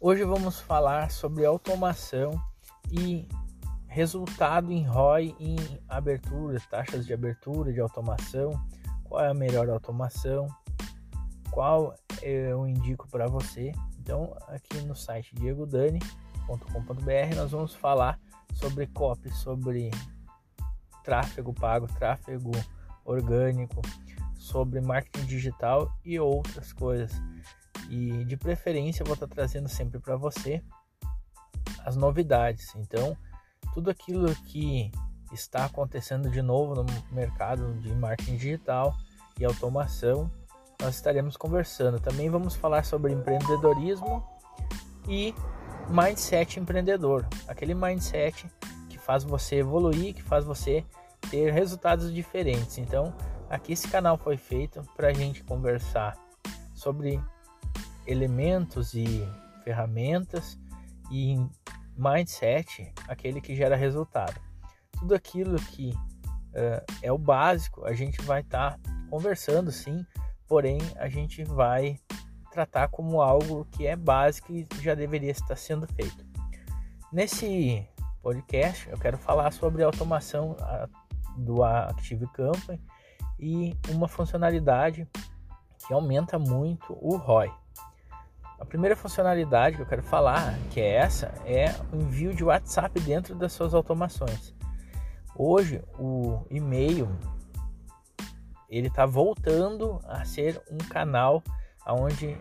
Hoje vamos falar sobre automação e resultado em ROI em abertura, taxas de abertura de automação, qual é a melhor automação, qual eu indico para você. Então, aqui no site diegodani.com.br nós vamos falar sobre copy, sobre tráfego pago, tráfego orgânico, sobre marketing digital e outras coisas. E de preferência vou estar trazendo sempre para você as novidades. Então, tudo aquilo que está acontecendo de novo no mercado de marketing digital e automação, nós estaremos conversando. Também vamos falar sobre empreendedorismo e mindset empreendedor, aquele mindset que faz você evoluir, que faz você ter resultados diferentes. Então, aqui esse canal foi feito para a gente conversar sobre elementos e ferramentas e mindset, aquele que gera resultado. Tudo aquilo que uh, é o básico, a gente vai estar tá conversando sim, porém a gente vai tratar como algo que é básico e já deveria estar sendo feito. Nesse podcast eu quero falar sobre a automação do Active Campaign e uma funcionalidade que aumenta muito o ROI. A primeira funcionalidade que eu quero falar, que é essa, é o envio de WhatsApp dentro das suas automações. Hoje, o e-mail ele está voltando a ser um canal onde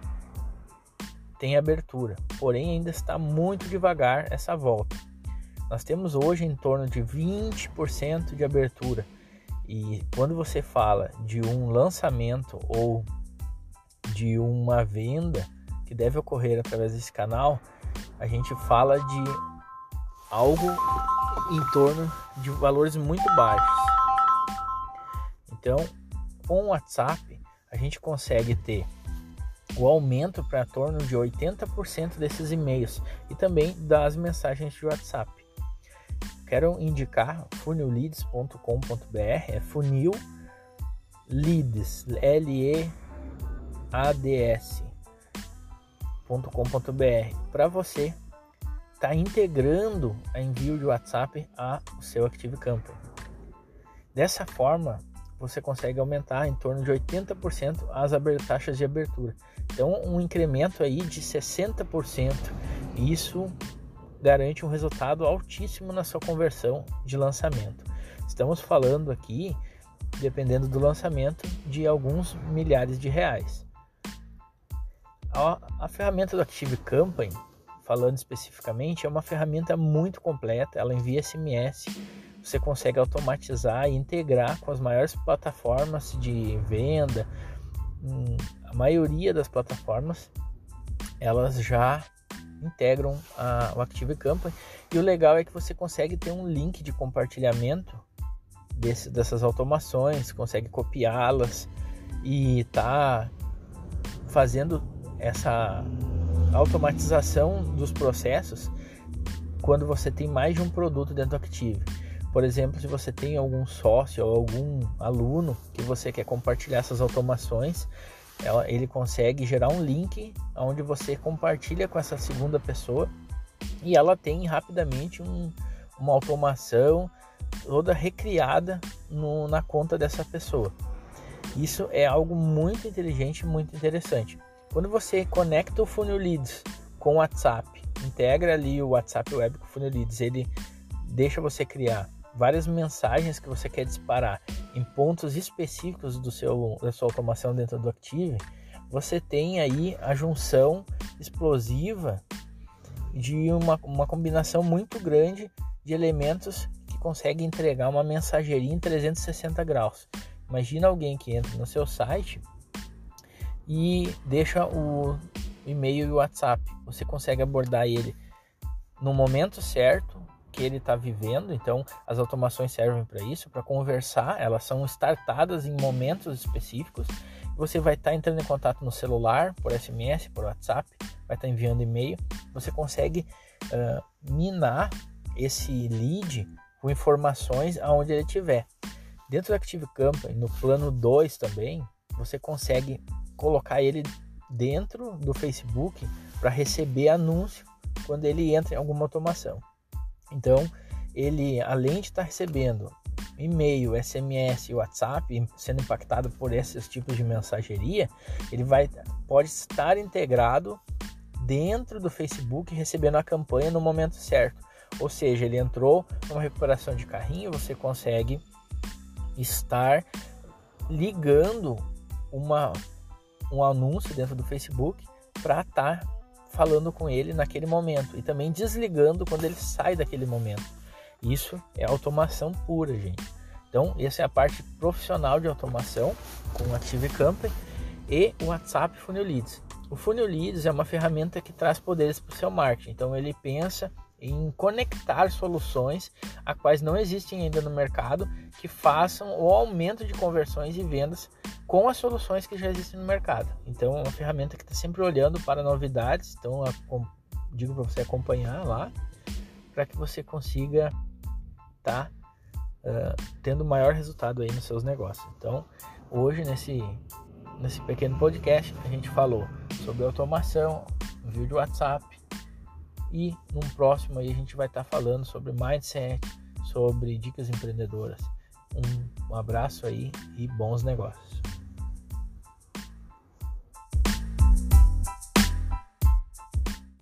tem abertura, porém ainda está muito devagar essa volta. Nós temos hoje em torno de 20% de abertura e quando você fala de um lançamento ou de uma venda, que deve ocorrer através desse canal, a gente fala de algo em torno de valores muito baixos. Então, com o WhatsApp, a gente consegue ter o aumento para torno de 80% desses e-mails e também das mensagens de WhatsApp. Quero indicar funilleads.com.br, é funil leads, L-E-A-D-S www.com.br para você estar tá integrando a envio de WhatsApp ao seu Active Campaign. Dessa forma, você consegue aumentar em torno de 80% as taxas de abertura. Então, um incremento aí de 60%. Isso garante um resultado altíssimo na sua conversão de lançamento. Estamos falando aqui, dependendo do lançamento, de alguns milhares de reais. A, a ferramenta do Active Campaign, falando especificamente, é uma ferramenta muito completa. Ela envia SMS, você consegue automatizar e integrar com as maiores plataformas de venda. Hum, a maioria das plataformas elas já integram a, o Active Campaign e o legal é que você consegue ter um link de compartilhamento desse, dessas automações, consegue copiá-las e tá fazendo essa automatização dos processos quando você tem mais de um produto dentro do Active. Por exemplo, se você tem algum sócio ou algum aluno que você quer compartilhar essas automações, ele consegue gerar um link onde você compartilha com essa segunda pessoa e ela tem rapidamente um, uma automação toda recriada no, na conta dessa pessoa. Isso é algo muito inteligente, muito interessante. Quando você conecta o Funil Leads com o WhatsApp, integra ali o WhatsApp Web com o Funil Leads, ele deixa você criar várias mensagens que você quer disparar em pontos específicos do seu, da sua automação dentro do Active, você tem aí a junção explosiva de uma, uma combinação muito grande de elementos que consegue entregar uma mensageria em 360 graus. Imagina alguém que entra no seu site e deixa o e-mail e o WhatsApp. Você consegue abordar ele no momento certo que ele está vivendo. Então, as automações servem para isso, para conversar. Elas são startadas em momentos específicos. Você vai estar tá entrando em contato no celular, por SMS, por WhatsApp, vai estar tá enviando e-mail. Você consegue uh, minar esse lead com informações aonde ele estiver. Dentro do Active Campaign, no plano 2 também, você consegue colocar ele dentro do Facebook para receber anúncio quando ele entra em alguma automação. Então, ele além de estar tá recebendo e-mail, SMS, WhatsApp, sendo impactado por esses tipos de mensageria, ele vai pode estar integrado dentro do Facebook recebendo a campanha no momento certo. Ou seja, ele entrou numa recuperação de carrinho, você consegue estar ligando uma, um anúncio dentro do Facebook para estar tá falando com ele naquele momento e também desligando quando ele sai daquele momento. Isso é automação pura, gente. Então, essa é a parte profissional de automação com Active Campaign e o WhatsApp Funnel Leads. O Funnel Leads é uma ferramenta que traz poderes para o seu marketing. Então, ele pensa em conectar soluções a quais não existem ainda no mercado que façam o aumento de conversões e vendas com as soluções que já existem no mercado. Então é uma ferramenta que está sempre olhando para novidades. Então digo para você acompanhar lá para que você consiga estar tá, uh, tendo maior resultado aí nos seus negócios. Então hoje nesse nesse pequeno podcast a gente falou sobre automação, de WhatsApp, e num próximo aí a gente vai estar tá falando sobre mindset, sobre dicas empreendedoras. Um, um abraço aí e bons negócios.